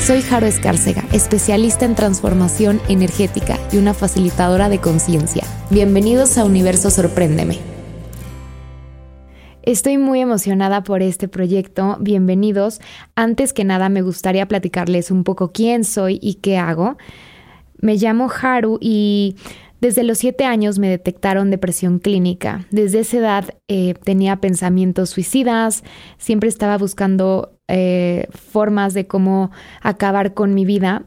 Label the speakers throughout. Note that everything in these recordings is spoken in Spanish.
Speaker 1: Soy Jaro Escárcega, especialista en transformación energética y una facilitadora de conciencia. Bienvenidos a Universo Sorpréndeme. Estoy muy emocionada por este proyecto. Bienvenidos. Antes que nada me gustaría platicarles un poco quién soy y qué hago. Me llamo Haru y desde los siete años me detectaron depresión clínica. Desde esa edad eh, tenía pensamientos suicidas, siempre estaba buscando eh, formas de cómo acabar con mi vida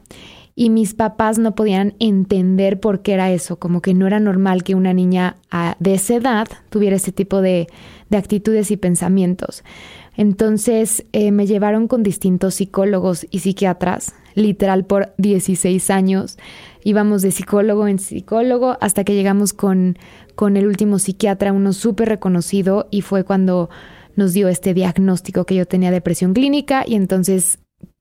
Speaker 1: y mis papás no podían entender por qué era eso, como que no era normal que una niña ah, de esa edad tuviera ese tipo de, actitudes y pensamientos. Entonces eh, me llevaron con distintos psicólogos y psiquiatras, literal por 16 años íbamos de psicólogo en psicólogo hasta que llegamos con, con el último psiquiatra, uno súper reconocido, y fue cuando nos dio este diagnóstico que yo tenía depresión clínica y entonces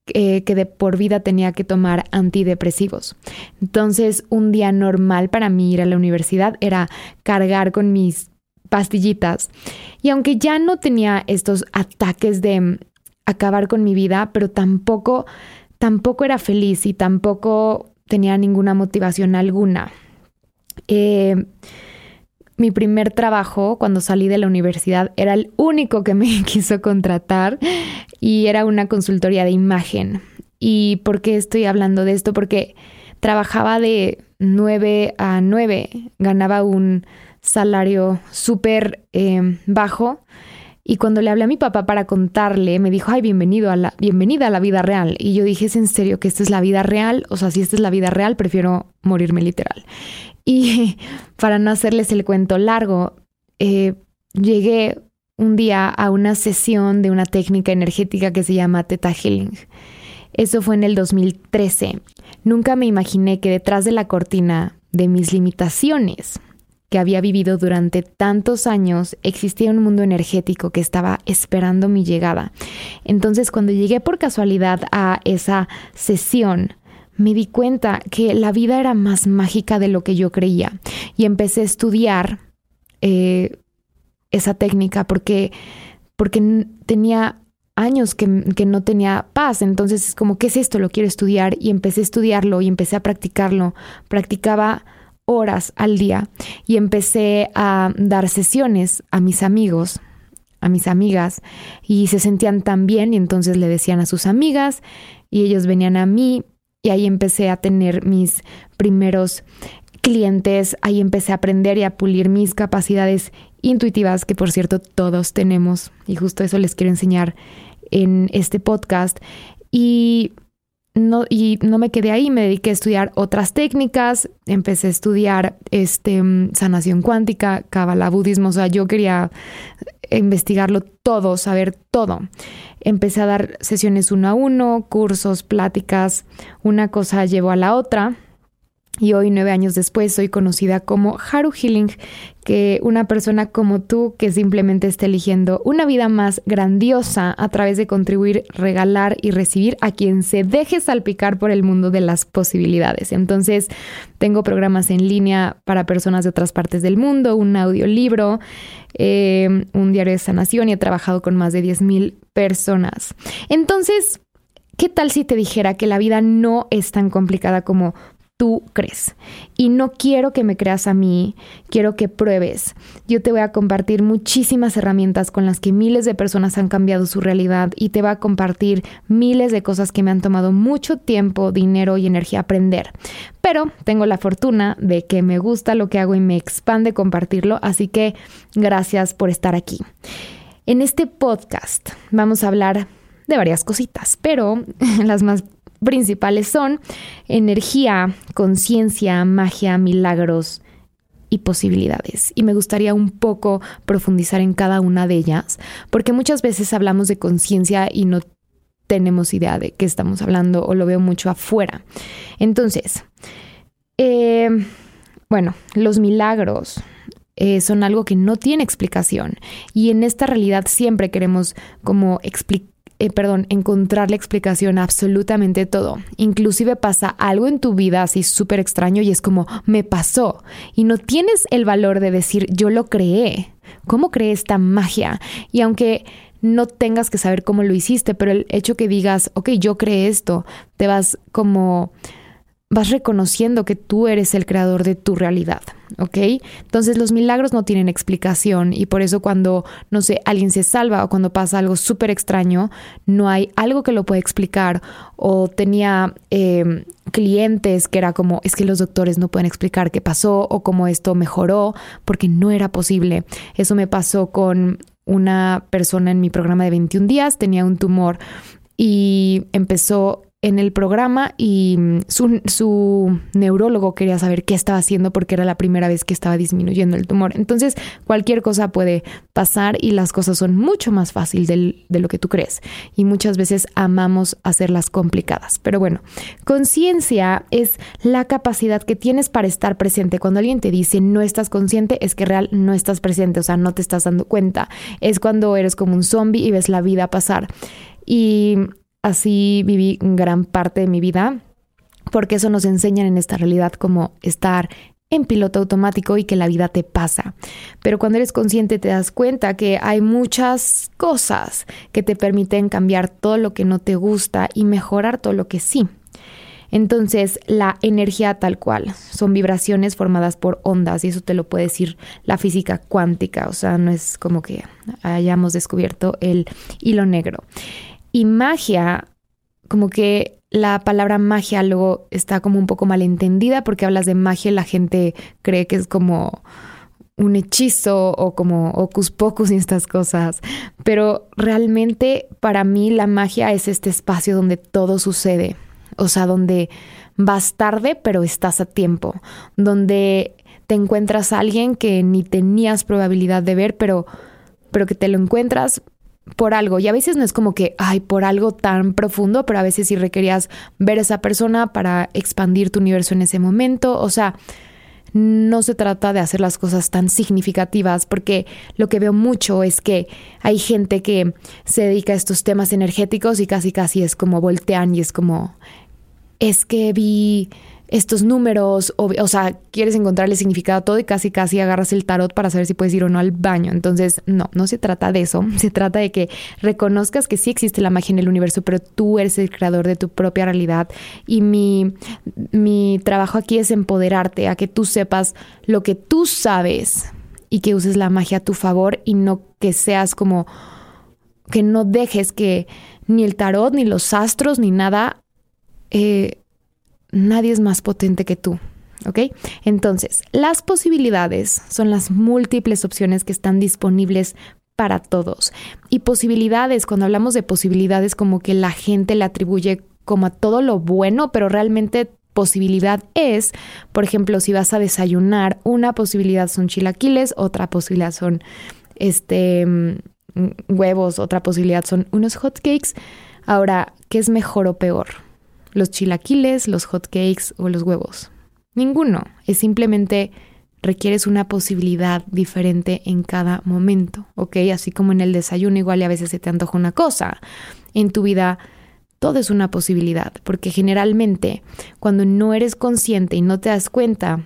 Speaker 1: eh, que de por vida tenía que tomar antidepresivos. Entonces, un día normal para mí ir a la universidad era cargar con mis pastillitas. Y aunque ya no tenía estos ataques de acabar con mi vida, pero tampoco, tampoco era feliz y tampoco tenía ninguna motivación alguna. Eh, mi primer trabajo cuando salí de la universidad era el único que me quiso contratar y era una consultoría de imagen. ¿Y por qué estoy hablando de esto? Porque trabajaba de 9 a 9, ganaba un salario súper eh, bajo y cuando le hablé a mi papá para contarle, me dijo, ay, bienvenido a la, bienvenida a la vida real. Y yo dije, ¿es en serio que esta es la vida real? O sea, si esta es la vida real, prefiero morirme literal. Y para no hacerles el cuento largo, eh, llegué un día a una sesión de una técnica energética que se llama Theta Healing. Eso fue en el 2013. Nunca me imaginé que detrás de la cortina de mis limitaciones, que había vivido durante tantos años, existía un mundo energético que estaba esperando mi llegada. Entonces, cuando llegué por casualidad a esa sesión, me di cuenta que la vida era más mágica de lo que yo creía y empecé a estudiar eh, esa técnica porque, porque tenía años que, que, no tenía paz. Entonces es como, ¿qué es esto? Lo quiero estudiar y empecé a estudiarlo y empecé a practicarlo. Practicaba horas al día y empecé a dar sesiones a mis amigos, a mis amigas y se sentían tan bien y entonces le decían a sus amigas y ellos venían a mí y ahí empecé a tener mis primeros clientes, ahí empecé a aprender y a pulir mis capacidades intuitivas que por cierto todos tenemos y justo eso les quiero enseñar en este podcast. Y no, y no me quedé ahí, me dediqué a estudiar otras técnicas, empecé a estudiar este, sanación cuántica, cabala, budismo, o sea, yo quería investigarlo todo, saber todo. Empecé a dar sesiones uno a uno, cursos, pláticas, una cosa llevó a la otra y hoy, nueve años después, soy conocida como Haru Healing, que una persona como tú que simplemente está eligiendo una vida más grandiosa a través de contribuir, regalar y recibir a quien se deje salpicar por el mundo de las posibilidades. Entonces, tengo programas en línea para personas de otras partes del mundo, un audiolibro, eh, un diario de sanación y he trabajado con más de 10.000 personas. Entonces, ¿Qué tal si te dijera que la vida no es tan complicada como tú crees. Y no quiero que me creas a mí, quiero que pruebes. Yo te voy a compartir muchísimas herramientas con las que miles de personas han cambiado su realidad y te voy a compartir miles de cosas que me han tomado mucho tiempo, dinero y energía aprender. Pero tengo la fortuna de que me gusta lo que hago y me expande compartirlo, así que gracias por estar aquí. En este podcast vamos a hablar de varias cositas, pero las más principales son energía, conciencia, magia, milagros y posibilidades. Y me gustaría un poco profundizar en cada una de ellas, porque muchas veces hablamos de conciencia y no tenemos idea de qué estamos hablando o lo veo mucho afuera. Entonces, eh, bueno, los milagros. eh, son algo que no tiene explicación. Y en esta realidad siempre queremos como explicar eh, perdón, encontrar la explicación a absolutamente todo. Inclusive pasa algo en tu vida así súper extraño y es como, me pasó. Y no tienes el valor de decir, yo lo creé. ¿Cómo creé esta magia? Y aunque no tengas que saber cómo lo hiciste, pero el hecho que digas, ok, yo creé esto, te vas como vas reconociendo que tú eres el creador de tu realidad, ¿ok? Entonces los milagros no tienen explicación y por eso cuando, no sé, alguien se salva o cuando pasa algo súper extraño, no hay algo que lo pueda explicar o tenía em, clientes que era como, es que los doctores no pueden explicar qué pasó o cómo esto mejoró porque no era posible. Eso me pasó con una persona en mi programa de 21 días, tenía un tumor y empezó en el programa y mm, su, neurólogo quería saber qué estaba haciendo porque era la primera vez que estaba disminuyendo el tumor. Entonces, cualquier cosa puede pasar y las cosas son mucho más fáciles de lo que tú crees. Y muchas veces amamos hacerlas complicadas. Pero bueno, conciencia es la capacidad que tienes para estar presente. Cuando alguien te dice no estás consciente, es que real no estás presente, o sea, no te estás dando cuenta. Es cuando eres como un zombie y ves la vida pasar. Y Así viví gran parte de mi vida, porque eso nos enseñan en esta realidad como estar en piloto automático y que la vida te pasa. Pero cuando eres consciente te das cuenta que hay muchas cosas que te permiten cambiar todo lo que no te gusta y mejorar todo lo que sí. Entonces, la energía tal cual son vibraciones formadas por ondas y eso te lo puede decir la física cuántica, o sea, no es como que hayamos descubierto el hilo negro. Y magia, como que la palabra magia luego está como un poco malentendida porque hablas de magia y la gente cree que es como un hechizo o como ocus pocus y estas cosas. Pero realmente para mí la magia es este espacio donde todo sucede. O sea, donde vas tarde pero estás a tiempo. Donde te encuentras a alguien que ni tenías probabilidad de ver, pero, pero que te lo encuentras por algo. Y a veces no es como que, ay, por algo tan profundo, pero a veces sí requerías ver a esa persona para expandir tu universo en ese momento. O sea, no se trata de hacer las cosas tan significativas, porque lo que veo mucho es que hay gente que se dedica a estos temas energéticos y casi casi es como voltean y es como, es que vi estos números, o, o, sea, quieres encontrarle significado a todo y casi casi agarras el tarot para saber si puedes ir o no al baño. Entonces, no, no se trata de eso, se trata de que reconozcas que sí existe la magia en el universo, pero tú eres el creador de tu propia realidad y mi, mi trabajo aquí es empoderarte a que tú sepas lo que tú sabes y que uses la magia a tu favor y no que seas como que no dejes que ni el tarot, ni los astros, ni nada eh, nadie es más potente que tú. ¿Ok? Entonces, las posibilidades son las múltiples opciones que están disponibles para todos. Y posibilidades, cuando hablamos de posibilidades, como que la gente le atribuye como a todo lo bueno, pero realmente posibilidad es, por ejemplo, si vas a desayunar, una posibilidad son chilaquiles, otra posibilidad son este mm, huevos, otra posibilidad son unos hotcakes. Ahora, ¿qué es mejor o peor? Los chilaquiles, los hotcakes o los huevos. Ninguno. Es simplemente requieres una posibilidad diferente en cada momento, ¿ok? Así como en el desayuno igual y a veces se te antoja una cosa. En tu vida todo es una posibilidad, porque generalmente cuando no eres consciente y no te das cuenta,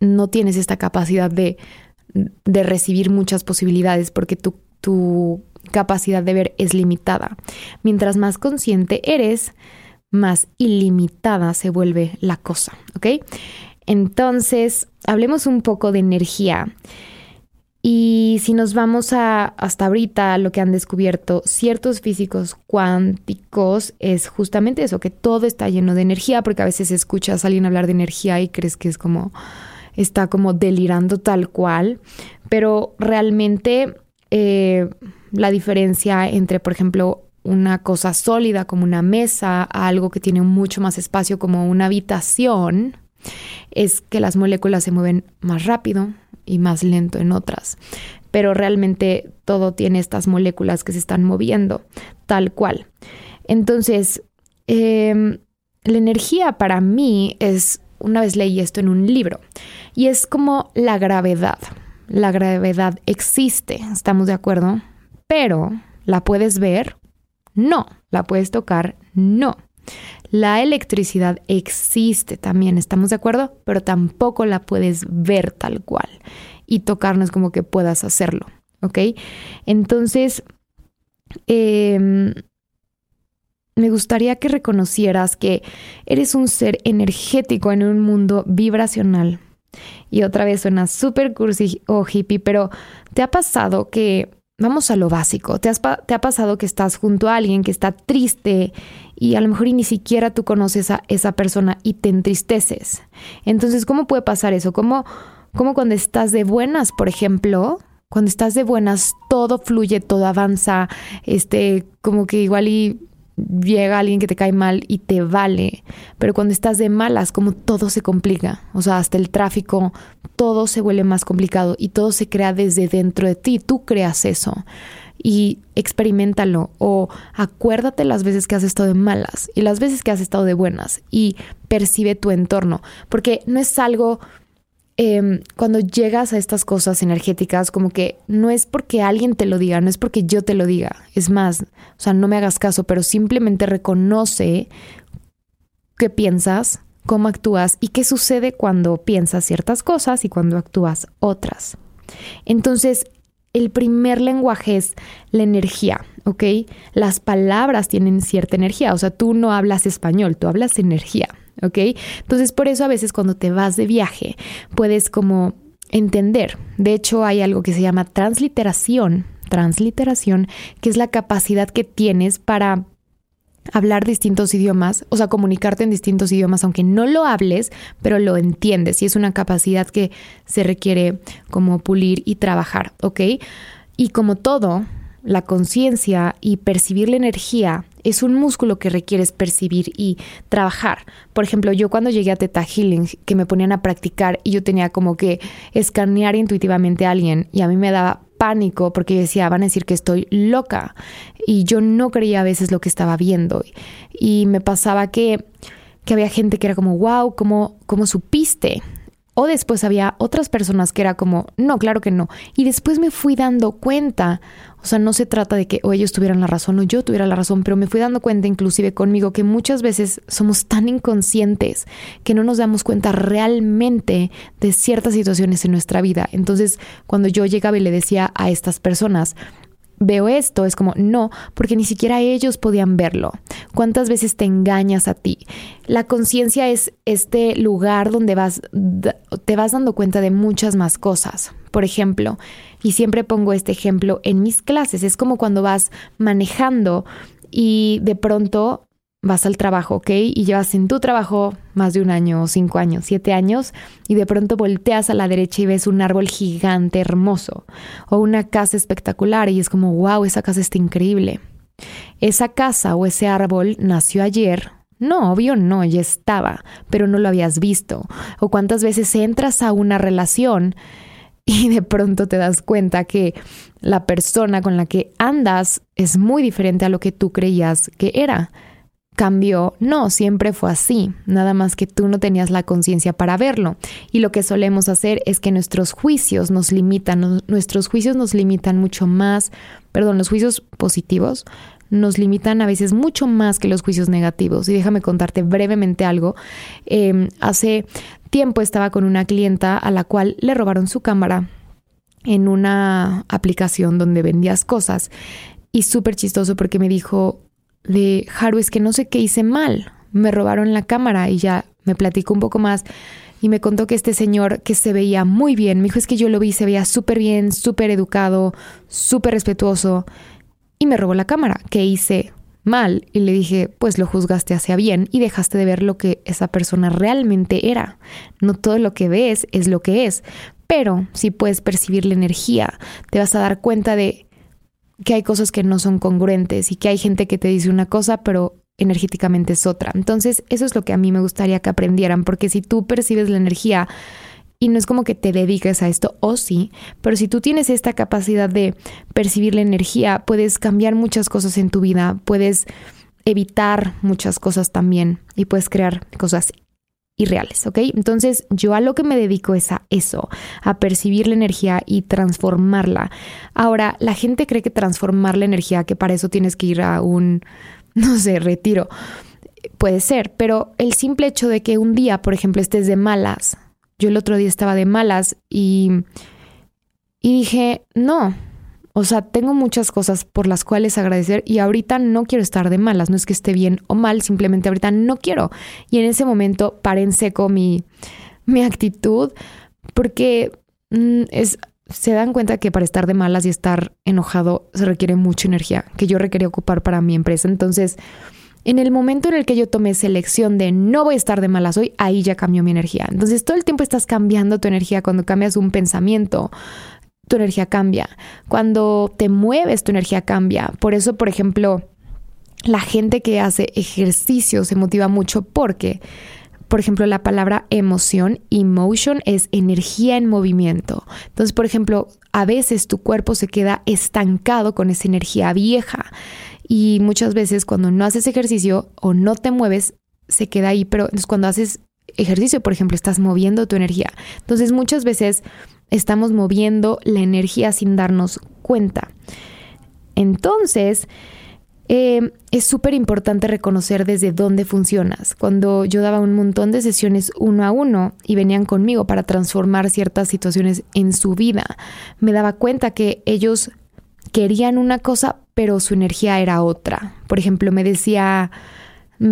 Speaker 1: no tienes esta capacidad de, de recibir muchas posibilidades porque tu, tu capacidad de ver es limitada. Mientras más consciente eres, más ilimitada se vuelve la cosa, ¿ok? Entonces, hablemos un poco de energía. Y si nos vamos a hasta ahorita lo que han descubierto ciertos físicos cuánticos es justamente eso, que todo está lleno de energía, porque a veces escuchas a alguien hablar de energía y crees que es como está como delirando tal cual, pero realmente eh, la diferencia entre, por ejemplo, una cosa sólida como una mesa algo que tiene mucho más espacio como una habitación, es que las moléculas se mueven más rápido y más lento en otras. Pero realmente todo tiene estas moléculas que se están moviendo tal cual. Entonces, em, la energía para mí es una vez leí esto en un libro y es como la gravedad. La gravedad existe, ¿estamos de acuerdo? Pero, ¿la puedes ver? No. ¿La puedes tocar? No. La electricidad existe también, ¿estamos de acuerdo? Pero tampoco la puedes ver tal cual y tocarnos como que puedas hacerlo, ¿ok? Entonces, em, me gustaría que reconocieras que eres un ser energético en un mundo vibracional. Y otra vez suena súper cursi o hippie, pero ¿te ha pasado que vamos a lo básico. ¿Te, ha pasado que estás junto a alguien que está triste y a lo mejor ni siquiera tú conoces a esa persona y te entristeces? Entonces, ¿cómo puede pasar eso? ¿Cómo, cómo cuando estás de buenas, por ejemplo, cuando estás de buenas, todo fluye, todo avanza, este, como que igual y llega alguien que te cae mal y te vale, pero cuando estás de malas, como todo se complica, o sea, hasta el tráfico, todo se vuelve más complicado y todo se crea desde dentro de ti, tú creas eso y experimentalo o acuérdate las veces que has estado de malas y las veces que has estado de buenas y percibe tu entorno, porque no es algo Em, cuando llegas a estas cosas energéticas, como que no es porque alguien te lo diga, no es porque yo te lo diga. Es más, o sea, no me hagas caso, pero simplemente reconoce qué piensas, cómo actúas y qué sucede cuando piensas ciertas cosas y cuando actúas otras. Entonces, el primer lenguaje es la energía, ¿ok? Las palabras tienen cierta energía, o sea, tú no hablas español, tú hablas energía. ¿Ok? Entonces por eso a veces cuando te vas de viaje puedes como entender. De hecho hay algo que se llama transliteración, transliteración, que es la capacidad que tienes para hablar distintos idiomas, o sea, comunicarte en distintos idiomas, aunque no lo hables, pero lo entiendes y es una capacidad que se requiere como pulir y trabajar, ¿ok? Y como todo, la conciencia y percibir la energía es un músculo que requieres percibir y trabajar. Por ejemplo, yo cuando llegué a Teta Healing, que me ponían a practicar y yo tenía como que escanear intuitivamente a alguien y a mí me daba pánico porque decía, van a decir que estoy loca y yo no creía a veces lo que estaba viendo y me pasaba que, que había gente que era como, wow, ¿cómo, cómo supiste? O después había otras personas que era como, no, claro que no. Y después me fui dando cuenta, o sea, no se trata de que o ellos tuvieran la razón o yo tuviera la razón, pero me fui dando cuenta inclusive conmigo que muchas veces somos tan inconscientes que no nos damos cuenta realmente de ciertas situaciones en nuestra vida. Entonces, cuando yo llegaba y le decía a estas personas, veo esto, es como, no, porque ni siquiera ellos podían verlo. ¿Cuántas veces te engañas a ti? La conciencia es este lugar donde vas, te vas dando cuenta de muchas más cosas. Por ejemplo, y siempre pongo este ejemplo en mis clases, es como cuando vas manejando y de pronto vas al trabajo, ¿ok? Y llevas en tu trabajo más de un año, cinco años, siete años, y de pronto volteas a la derecha y ves un árbol gigante, hermoso, o una casa espectacular, y es como, wow, esa casa está increíble. Esa casa o ese árbol nació ayer. No, obvio no, ya estaba, pero no lo habías visto. O cuántas veces entras a una relación y de pronto te das cuenta que la persona con la que andas es muy diferente a lo que tú creías que era cambió. No, siempre fue así, nada más que tú no tenías la conciencia para verlo. Y lo que solemos hacer es que nuestros juicios nos limitan, nuestros juicios nos limitan mucho más, perdón, los juicios positivos nos limitan a veces mucho más que los juicios negativos. Y déjame contarte brevemente algo. Em, hace tiempo estaba con una clienta a la cual le robaron su cámara en una aplicación donde vendías cosas. Y súper chistoso porque me dijo, de Haru, es que no sé qué hice mal. Me robaron la cámara y ya me platicó un poco más y me contó que este señor que se veía muy bien, me dijo es que yo lo vi, se veía súper bien, súper educado, súper respetuoso y me robó la cámara. ¿Qué hice mal? Y le dije, pues lo juzgaste hacia bien y dejaste de ver lo que esa persona realmente era. No todo lo que ves es lo que es, pero si puedes percibir la energía, te vas a dar cuenta de que hay cosas que no son congruentes y que hay gente que te dice una cosa, pero energéticamente es otra. Entonces, eso es lo que a mí me gustaría que aprendieran, porque si tú percibes la energía y no es como que te dediques a esto, o sí, pero si tú tienes esta capacidad de percibir la energía, puedes cambiar muchas cosas en tu vida, puedes evitar muchas cosas también y puedes crear cosas reales, ¿ok? Entonces yo a lo que me dedico es a eso, a percibir la energía y transformarla. Ahora, la gente cree que transformar la energía, que para eso tienes que ir a un, no sé, retiro. Puede ser, pero el simple hecho de que un día, por ejemplo, estés de malas, yo el otro día estaba de malas y, y dije, no, o sea, tengo muchas cosas por las cuales agradecer y ahorita no quiero estar de malas, no es que esté bien o mal, simplemente ahorita no quiero. Y en ese momento paré en seco mi, mi actitud porque mm, es, se dan cuenta que para estar de malas y estar enojado se requiere mucha energía que yo requería ocupar para mi empresa. Entonces, en el momento en el que yo tomé selección de no voy a estar de malas hoy, ahí ya cambió mi energía. Entonces, todo el tiempo estás cambiando tu energía cuando cambias un pensamiento, tu energía cambia. Cuando te mueves, tu energía cambia. Por eso, por ejemplo, la gente que hace ejercicio se motiva mucho porque, por ejemplo, la palabra emoción, emotion, es energía en movimiento. Entonces, por ejemplo, a veces tu cuerpo se queda estancado con esa energía vieja. Y muchas veces cuando no haces ejercicio o no te mueves, se queda ahí. Pero entonces cuando haces ejercicio, por ejemplo, estás moviendo tu energía. Entonces muchas veces estamos moviendo la energía sin darnos cuenta. Entonces, eh, es súper importante reconocer desde dónde funcionas. Cuando yo daba un montón de sesiones uno a uno y venían conmigo para transformar ciertas situaciones en su vida, me daba cuenta que ellos querían una cosa, pero su energía era otra. Por ejemplo, me decía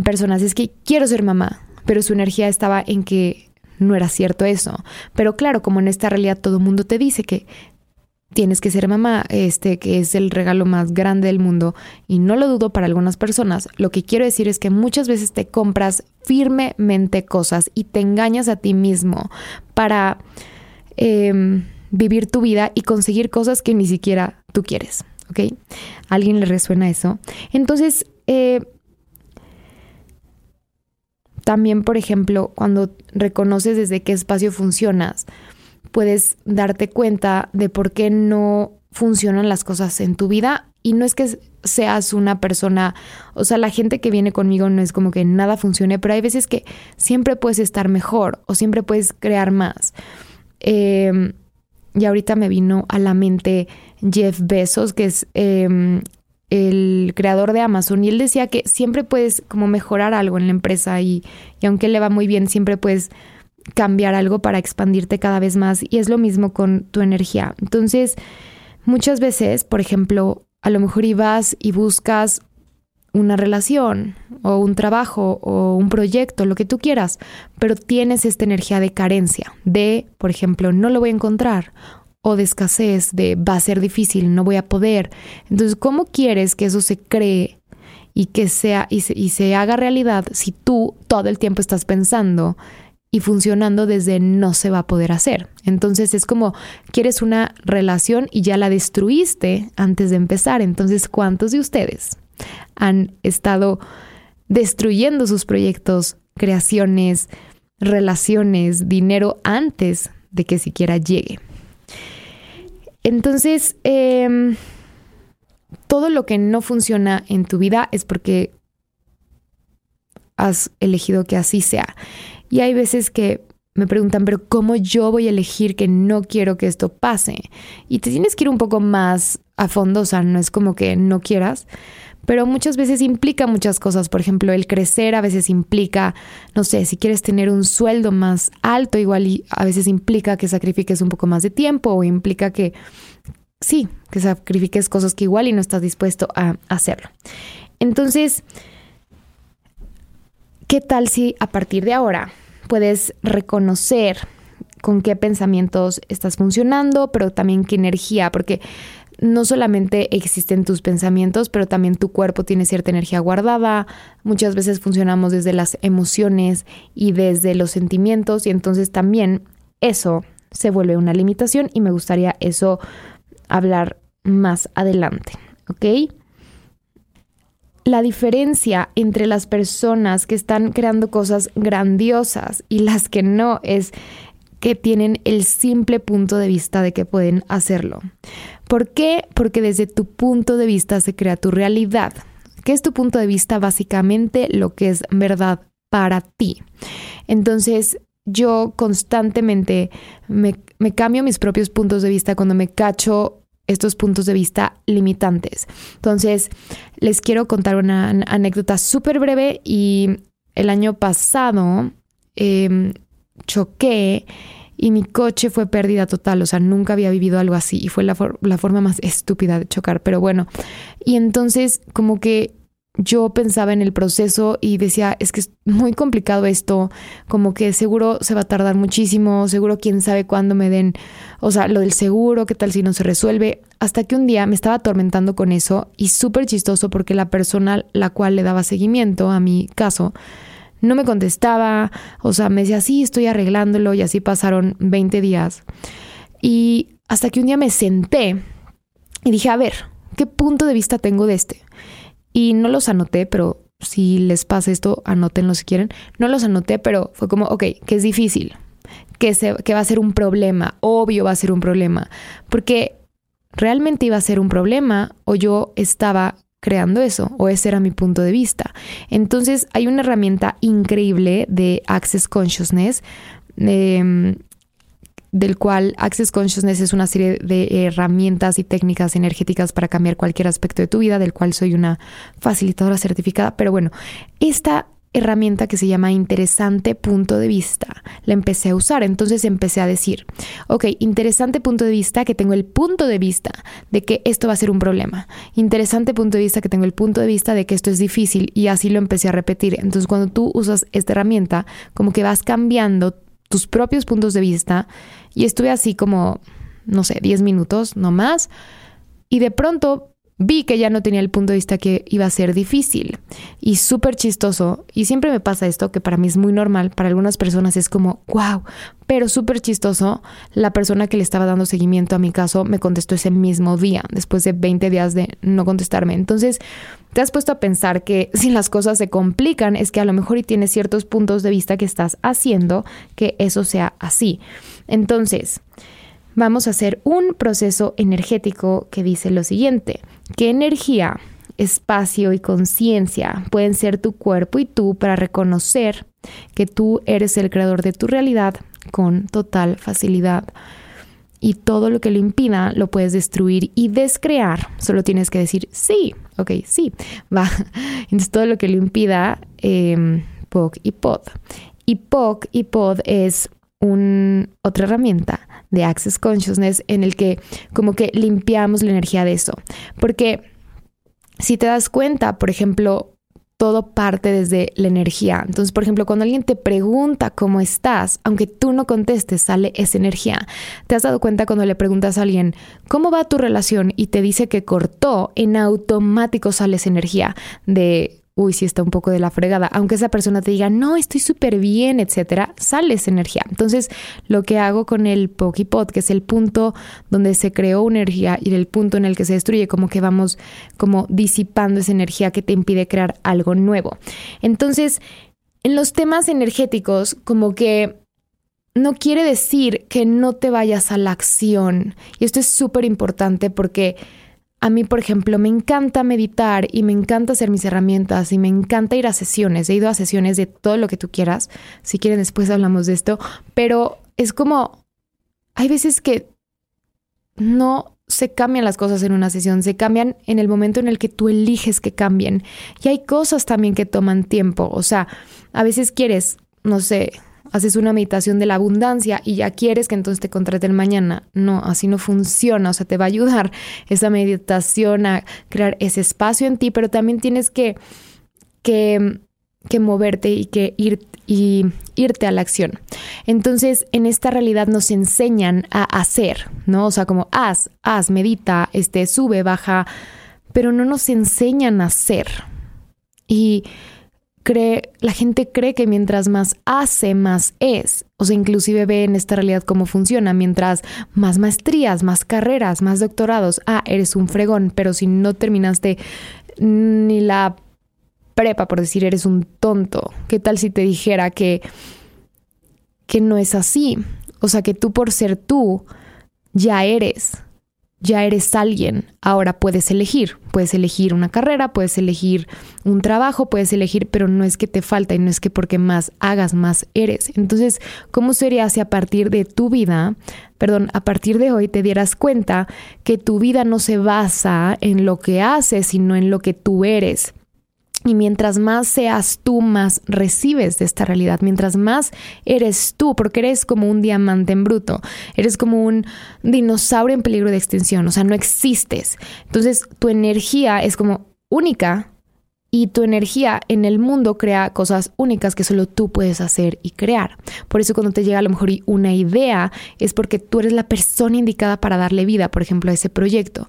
Speaker 1: personas, es que quiero ser mamá, pero su energía estaba en que no era cierto eso. Pero claro, como en esta realidad todo el mundo te dice que tienes que ser mamá, este que es el regalo más grande del mundo y no lo dudo para algunas personas. Lo que quiero decir es que muchas veces te compras firmemente cosas y te engañas a ti mismo para em, vivir tu vida y conseguir cosas que ni siquiera tú quieres. ¿Ok? ¿A alguien le resuena eso? Entonces, eh, también, por ejemplo, cuando reconoces desde qué espacio funcionas, puedes darte cuenta de por qué no funcionan las cosas en tu vida. Y no es que seas una persona, o sea, la gente que viene conmigo no es como que nada funcione, pero hay veces que siempre puedes estar mejor o siempre puedes crear más. Em, y ahorita me vino a la mente Jeff Bezos, que es em, el creador de Amazon y él decía que siempre puedes como mejorar algo en la empresa y, y, aunque le va muy bien, siempre puedes cambiar algo para expandirte cada vez más y es lo mismo con tu energía. Entonces, muchas veces, por ejemplo, a lo mejor ibas y buscas una relación o un trabajo o un proyecto, lo que tú quieras, pero tienes esta energía de carencia, de, por ejemplo, no lo voy a encontrar o de escasez, de va a ser difícil, no voy a poder. Entonces, ¿cómo quieres que eso se cree y que sea y se, y se haga realidad si tú todo el tiempo estás pensando y funcionando desde no se va a poder hacer? Entonces es como quieres una relación y ya la destruiste antes de empezar. Entonces, ¿cuántos de ustedes han estado destruyendo sus proyectos, creaciones, relaciones, dinero antes de que siquiera llegue? Entonces, em, todo lo que no funciona en tu vida es porque has elegido que así sea. Y hay veces que me preguntan, pero ¿cómo yo voy a elegir que no quiero que esto pase? Y te tienes que ir un poco más a fondo, o sea, no es como que no quieras, pero muchas veces implica muchas cosas. Por ejemplo, el crecer a veces implica, no sé, si quieres tener un sueldo más alto, igual y a veces implica que sacrifiques un poco más de tiempo o implica que, sí, que sacrifiques cosas que igual y no estás dispuesto a hacerlo. Entonces, ¿qué tal si a partir de ahora puedes reconocer con qué pensamientos estás funcionando, pero también qué energía, porque no solamente existen tus pensamientos, pero también tu cuerpo tiene cierta energía guardada. Muchas veces funcionamos desde las emociones y desde los sentimientos y entonces también eso se vuelve una limitación y me gustaría eso hablar más adelante, ¿ok? La diferencia entre las personas que están creando cosas grandiosas y las que no es que tienen el simple punto de vista de que pueden hacerlo. ¿Por qué? Porque desde tu punto de vista se crea tu realidad. ¿Qué es tu punto de vista? Básicamente lo que es verdad para ti. Entonces, yo constantemente me, cambio mis propios puntos de vista cuando me cacho estos puntos de vista limitantes. Entonces, les quiero contar una anécdota súper breve y el año pasado em, choqué y mi coche fue pérdida total, o sea, nunca había vivido algo así y fue la, forma más estúpida de chocar, pero bueno, y entonces como que yo pensaba en el proceso y decía, es que es muy complicado esto, como que seguro se va a tardar muchísimo, seguro quién sabe cuándo me den, o sea, lo del seguro, qué tal si no se resuelve, hasta que un día me estaba atormentando con eso y súper chistoso porque la persona la cual le daba seguimiento a mi caso no me contestaba, o sea, me decía, sí, estoy arreglándolo y así pasaron 20 días. Y hasta que un día me senté y dije, a ver, ¿qué punto de vista tengo de este? Y no los anoté, pero si les pasa esto, anótenlo si quieren. No los anoté, pero fue como, ok, que es difícil, que, se, que va a ser un problema, obvio va a ser un problema, porque realmente iba a ser un problema o yo estaba creando eso, o ese era mi punto de vista. Entonces hay una herramienta increíble de Access Consciousness. Em, del cual Access Consciousness es una serie de herramientas y técnicas energéticas para cambiar cualquier aspecto de tu vida, del cual soy una facilitadora certificada. Pero bueno, esta herramienta que se llama interesante punto de vista. La empecé a usar, entonces empecé a decir, ok, interesante punto de vista que tengo el punto de vista de que esto va a ser un problema. Interesante punto de vista que tengo el punto de vista de que esto es difícil y así lo empecé a repetir. Entonces cuando tú usas esta herramienta, como que vas cambiando tus propios puntos de vista y estuve así como, no sé, 10 minutos, no más. Y de pronto vi que ya no tenía el punto de vista que iba a ser difícil y súper chistoso. Y siempre me pasa esto, que para mí es muy normal, para algunas personas es como, wow, pero súper chistoso. La persona que le estaba dando seguimiento a mi caso me contestó ese mismo día, después de 20 días de no contestarme. Entonces, te has puesto a pensar que si las cosas se complican, es que a lo mejor y tienes ciertos puntos de vista que estás haciendo que eso sea así. Entonces, vamos a hacer un proceso energético que dice lo siguiente. ¿Qué energía, espacio y conciencia pueden ser tu cuerpo y tú para reconocer que tú eres el creador de tu realidad con total facilidad? Y todo lo que lo impida lo puedes destruir y descrear. Solo tienes que decir sí, ok, sí, va. Entonces todo lo que lo impida, eh, POC y POD. Y POC y POD es un, otra herramienta de Access Consciousness en el que como que limpiamos la energía de eso. Porque si te das cuenta, por ejemplo, todo parte desde la energía. Entonces, por ejemplo, cuando alguien te pregunta cómo estás, aunque tú no contestes, sale esa energía. ¿Te has dado cuenta cuando le preguntas a alguien cómo va tu relación y te dice que cortó, en automático sale esa energía de uy, sí está un poco de la fregada, aunque esa persona te diga, no, estoy súper bien, etcétera, sale esa energía. Entonces, lo que hago con el Pokipot, que es el punto donde se creó una energía y el punto en el que se destruye, como que vamos como disipando esa energía que te impide crear algo nuevo. Entonces, en los temas energéticos, como que no quiere decir que no te vayas a la acción. Y esto es súper importante porque a mí, por ejemplo, me encanta meditar y me encanta hacer mis herramientas y me encanta ir a sesiones. He ido a sesiones de todo lo que tú quieras. Si quieren, después hablamos de esto. Pero es como, hay veces que no se cambian las cosas en una sesión, se cambian en el momento en el que tú eliges que cambien. Y hay cosas también que toman tiempo. O sea, a veces quieres, no sé, haces una meditación de la abundancia y ya quieres que entonces te contraten mañana. No, así no funciona. O sea, te va a ayudar esa meditación a crear ese espacio en ti, pero también tienes que, que, que moverte y que ir, y irte a la acción. Entonces, en esta realidad nos enseñan a hacer, ¿no? O sea, como haz, haz, medita, este, sube, baja, pero no nos enseñan a hacer. Y cree, la gente cree que mientras más hace, más es. O sea, inclusive ve en esta realidad cómo funciona. Mientras más maestrías, más carreras, más doctorados, ah, eres un fregón, pero si no terminaste ni la prepa, por decir, eres un tonto. ¿Qué tal si te dijera que, que no es así? O sea, que tú por ser tú, ya eres. Ya eres alguien. Ahora puedes elegir, puedes elegir una carrera, puedes elegir un trabajo, puedes elegir, pero no es que te falta y no es que porque más hagas, más eres. Entonces, ¿cómo sería si a partir de tu vida, perdón, a partir de hoy te dieras cuenta que tu vida no se basa en lo que haces, sino en lo que tú eres? Y mientras más seas tú, más recibes de esta realidad. Mientras más eres tú, porque eres como un diamante en bruto, eres como un dinosaurio en peligro de extinción, o sea, no existes. Entonces, tu energía es como única y tu energía en el mundo crea cosas únicas que solo tú puedes hacer y crear. Por eso cuando te llega a lo mejor una idea es porque tú eres la persona indicada para darle vida, por ejemplo, a ese proyecto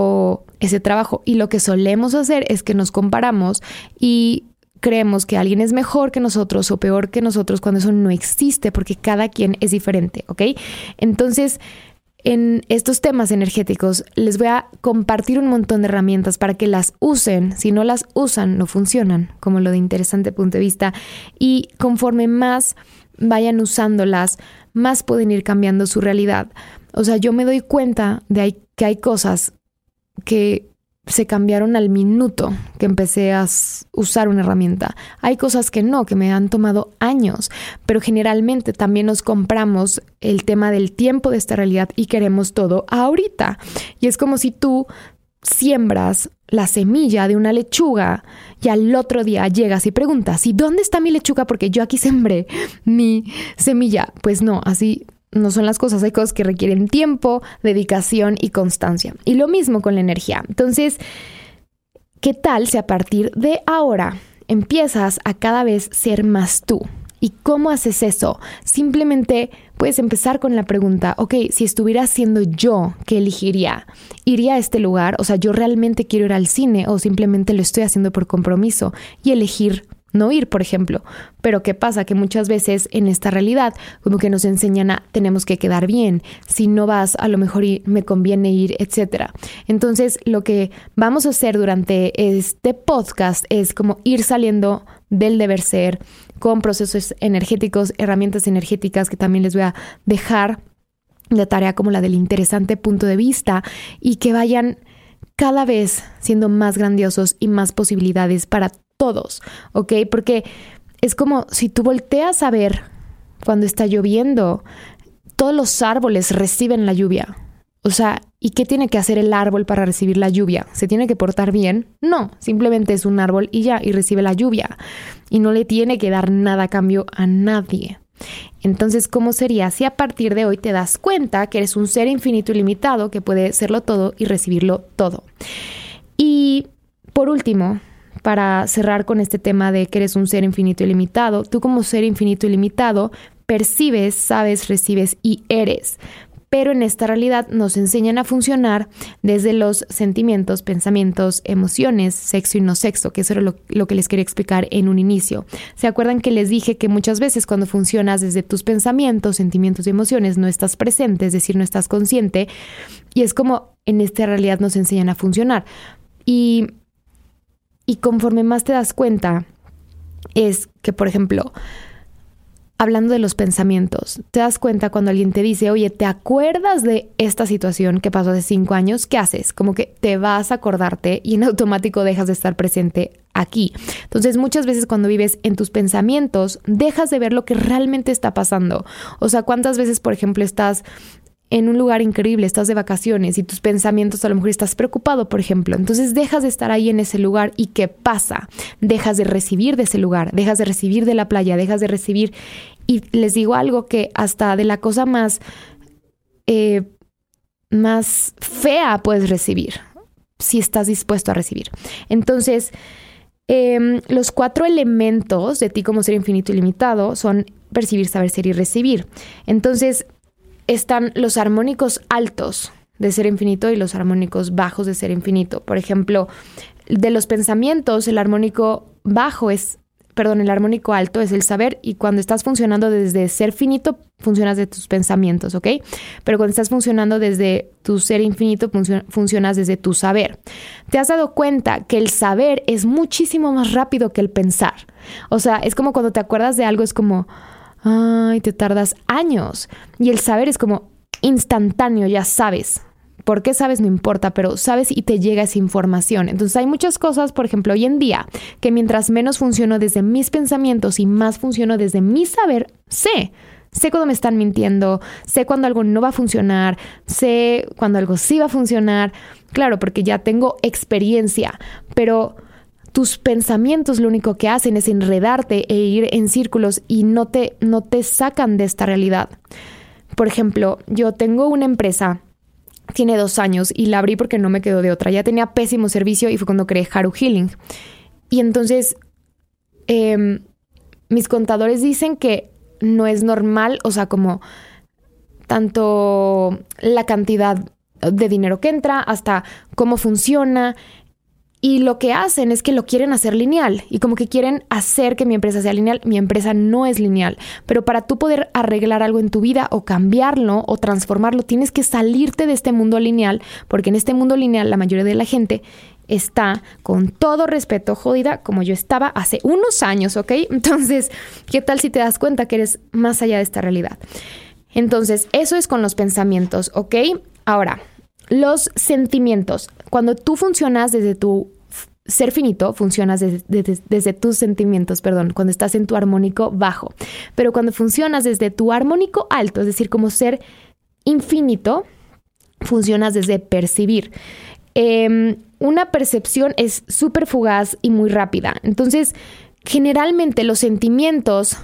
Speaker 1: o ese trabajo. Y lo que solemos hacer es que nos comparamos y creemos que alguien es mejor que nosotros o peor que nosotros cuando eso no existe porque cada quien es diferente, ¿ok? Entonces, en estos temas energéticos les voy a compartir un montón de herramientas para que las usen. Si no las usan, no funcionan, como lo de interesante punto de vista. Y conforme más vayan usándolas, más pueden ir cambiando su realidad. O sea, yo me doy cuenta de que hay cosas que se cambiaron al minuto que empecé a usar una herramienta. Hay cosas que no, que me han tomado años, pero generalmente también nos compramos el tema del tiempo de esta realidad y queremos todo ahorita. Y es como si tú siembras la semilla de una lechuga y al otro día llegas y preguntas, ¿y dónde está mi lechuga? Porque yo aquí sembré mi semilla. Pues no, así no son las cosas, hay cosas que requieren tiempo, dedicación y constancia. Y lo mismo con la energía. Entonces, ¿qué tal si a partir de ahora empiezas a cada vez ser más tú? ¿Y cómo haces eso? Simplemente puedes empezar con la pregunta, ok, si estuviera siendo yo, ¿qué elegiría? ¿Iría a este lugar? O sea, yo realmente quiero ir al cine o simplemente lo estoy haciendo por compromiso y elegir no ir, por ejemplo. Pero ¿qué pasa? Que muchas veces en esta realidad como que nos enseñan a tenemos que quedar bien, si no vas a lo mejor me conviene ir, etcétera. Entonces, lo que vamos a hacer durante este podcast es como ir saliendo del deber ser con procesos energéticos, herramientas energéticas que también les voy a dejar de tarea como la del interesante punto de vista y que vayan cada vez siendo más grandiosos y más posibilidades para todos, ¿ok? Porque es como si tú volteas a ver cuando está lloviendo, todos los árboles reciben la lluvia. O sea, ¿y qué tiene que hacer el árbol para recibir la lluvia? ¿Se tiene que portar bien? No, simplemente es un árbol y ya, y recibe la lluvia. Y no le tiene que dar nada a cambio a nadie. Entonces, ¿cómo sería si a partir de hoy te das cuenta que eres un ser infinito y limitado que puede serlo todo y recibirlo todo? Y por último, para cerrar con este tema de que eres un ser infinito y limitado, tú como ser infinito y limitado percibes, sabes, recibes y eres. Pero en esta realidad nos enseñan a funcionar desde los sentimientos, pensamientos, emociones, sexo y no sexo, que eso era lo, que les quería explicar en un inicio. ¿Se acuerdan que les dije que muchas veces cuando funcionas desde tus pensamientos, sentimientos y emociones no estás presente, es decir, no estás consciente? Y es como en esta realidad nos enseñan a funcionar. Y y conforme más te das cuenta, es que, por ejemplo, hablando de los pensamientos, te das cuenta cuando alguien te dice, oye, ¿te acuerdas de esta situación que pasó hace cinco años? ¿Qué haces? Como que te vas a acordarte y en automático dejas de estar presente aquí. Entonces, muchas veces cuando vives en tus pensamientos, dejas de ver lo que realmente está pasando. O sea, ¿cuántas veces, por ejemplo, estás en un lugar increíble, estás de vacaciones y tus pensamientos a lo mejor estás preocupado, por ejemplo. Entonces dejas de estar ahí en ese lugar y ¿qué pasa? Dejas de recibir de ese lugar, dejas de recibir de la playa, dejas de recibir. Y les digo algo que hasta de la cosa más, eh, más fea puedes recibir, si estás dispuesto a recibir. Entonces, em, los cuatro elementos de ti como ser infinito y limitado son percibir, saber, ser y recibir. Entonces, están los armónicos altos de ser infinito y los armónicos bajos de ser infinito. Por ejemplo, de los pensamientos, el armónico bajo es, perdón, el armónico alto es el saber y cuando estás funcionando desde ser finito, funcionas de tus pensamientos, ¿ok? Pero cuando estás funcionando desde tu ser infinito, funcionas desde tu saber. ¿Te has dado cuenta que el saber es muchísimo más rápido que el pensar? O sea, es como cuando te acuerdas de algo, es como ay, te tardas años. Y el saber es como instantáneo, ya sabes. por qué sabes no importa, pero sabes y te llega esa información. Entonces hay muchas cosas, por ejemplo, hoy en día, que mientras menos funciono desde mis pensamientos y más funciono desde mi saber, sé. Sé cuando me están mintiendo, sé cuando algo no va a funcionar, sé cuando algo sí va a funcionar. Claro, porque ya tengo experiencia, pero tus pensamientos lo único que hacen es enredarte e ir en círculos y no te, no te sacan de esta realidad. Por ejemplo, yo tengo una empresa, tiene dos años y la abrí porque no me quedó de otra. Ya tenía pésimo servicio y fue cuando creé Haru Healing. Y entonces, em, mis contadores dicen que no es normal, o sea, como tanto la cantidad de dinero que entra hasta cómo funciona. Y lo que hacen es que lo quieren hacer lineal y como que quieren hacer que mi empresa sea lineal. Mi empresa no es lineal, pero para tú poder arreglar algo en tu vida o cambiarlo o transformarlo, tienes que salirte de este mundo lineal, porque en este mundo lineal la mayoría de la gente está con todo respeto jodida como yo estaba hace unos años, ¿ok? Entonces, ¿qué tal si te das cuenta que eres más allá de esta realidad? Entonces, eso es con los pensamientos, ¿ok? Ahora, los sentimientos. Cuando tú funcionas desde tu ser finito, funcionas desde, desde, tus sentimientos, perdón, cuando estás en tu armónico bajo. Pero cuando funcionas desde tu armónico alto, es decir, como ser infinito, funcionas desde percibir. Em, una percepción es súper fugaz y muy rápida. Entonces, generalmente los sentimientos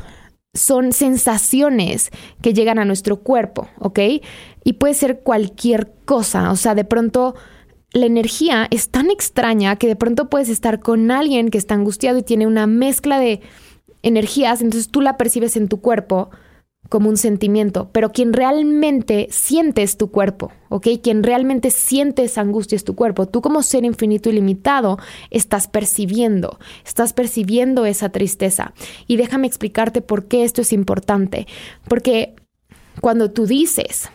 Speaker 1: son sensaciones que llegan a nuestro cuerpo, ¿ok? Y puede ser cualquier cosa, o sea, de pronto la energía es tan extraña que de pronto puedes estar con alguien que está angustiado y tiene una mezcla de energías, entonces tú la percibes en tu cuerpo como un sentimiento, pero quien realmente siente es tu cuerpo, ¿ok? Quien realmente siente esa angustia es tu cuerpo. Tú como ser infinito y limitado estás percibiendo, estás percibiendo esa tristeza. Y déjame explicarte por qué esto es importante, porque cuando tú dices,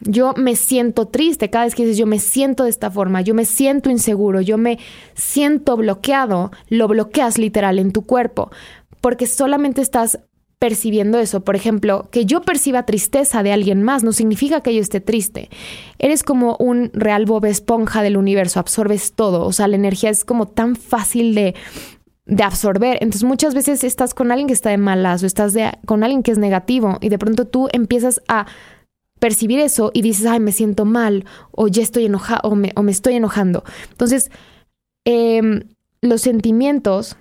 Speaker 1: yo me siento triste, cada vez que dices yo me siento de esta forma, yo me siento inseguro, yo me siento bloqueado, lo bloqueas literal en tu cuerpo, porque solamente estás percibiendo eso. Por ejemplo, que yo perciba tristeza de alguien más no significa que yo esté triste. Eres como un real bobe esponja del universo, absorbes todo. O sea, la energía es como tan fácil de, de absorber. Entonces muchas veces estás con alguien que está de malas o estás con alguien que es negativo y de pronto tú empiezas a percibir eso y dices, ay, me siento mal o ya estoy enojado o me, o me estoy enojando. Entonces, em, los sentimientos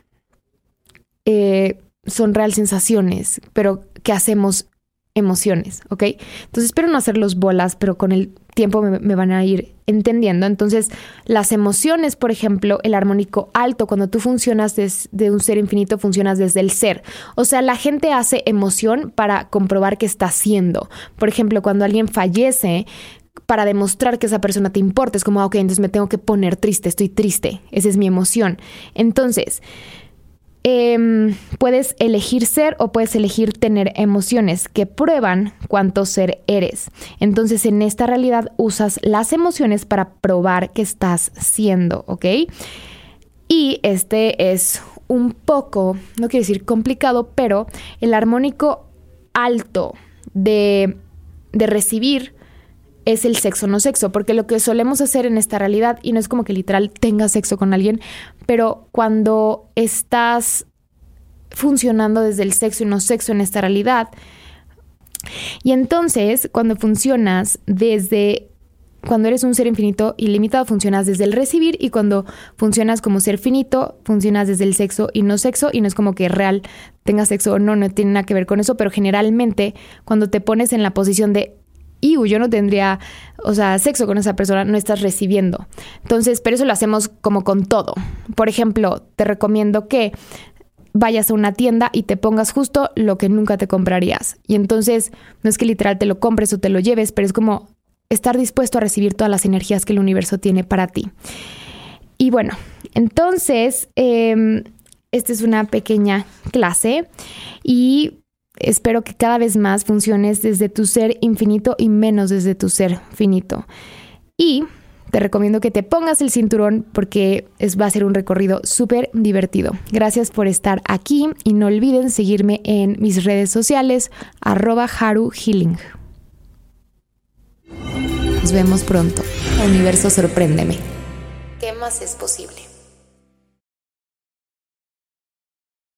Speaker 1: eh, son real sensaciones, pero que hacemos emociones, ¿ok? Entonces espero no hacerlos bolas, pero con el tiempo me, van a ir entendiendo. Entonces, las emociones, por ejemplo, el armónico alto, cuando tú funcionas desde un ser infinito, funcionas desde el ser. O sea, la gente hace emoción para comprobar que está haciendo. Por ejemplo, cuando alguien fallece, para demostrar que esa persona te importa, es como, ah, ok, entonces me tengo que poner triste, estoy triste, esa es mi emoción. Entonces, Em, puedes elegir ser o puedes elegir tener emociones que prueban cuánto ser eres. Entonces en esta realidad usas las emociones para probar que estás siendo, ¿ok? Y este es un poco, no quiero decir complicado, pero el armónico alto de, de recibir es el sexo no sexo, porque lo que solemos hacer en esta realidad, y no es como que literal tengas sexo con alguien, pero cuando estás funcionando desde el sexo y no sexo en esta realidad, y entonces cuando funcionas desde cuando eres un ser infinito y limitado, funcionas desde el recibir y cuando funcionas como ser finito, funcionas desde el sexo y no sexo y no es como que real tengas sexo o no, no tiene nada que ver con eso, pero generalmente cuando te pones en la posición de y yo no tendría, o sea, sexo con esa persona, no estás recibiendo. Entonces, pero eso lo hacemos como con todo. Por ejemplo, te recomiendo que vayas a una tienda y te pongas justo lo que nunca te comprarías. Y entonces, no es que literal te lo compres o te lo lleves, pero es como estar dispuesto a recibir todas las energías que el universo tiene para ti. Y bueno, entonces, em, esta es una pequeña clase y espero que cada vez más funciones desde tu ser infinito y menos desde tu ser finito. Y te recomiendo que te pongas el cinturón porque es, va a ser un recorrido súper divertido. Gracias por estar aquí y no olviden seguirme en mis redes sociales arroba Haru Healing. Nos vemos pronto. Universo Sorpréndeme. ¿Qué más es posible?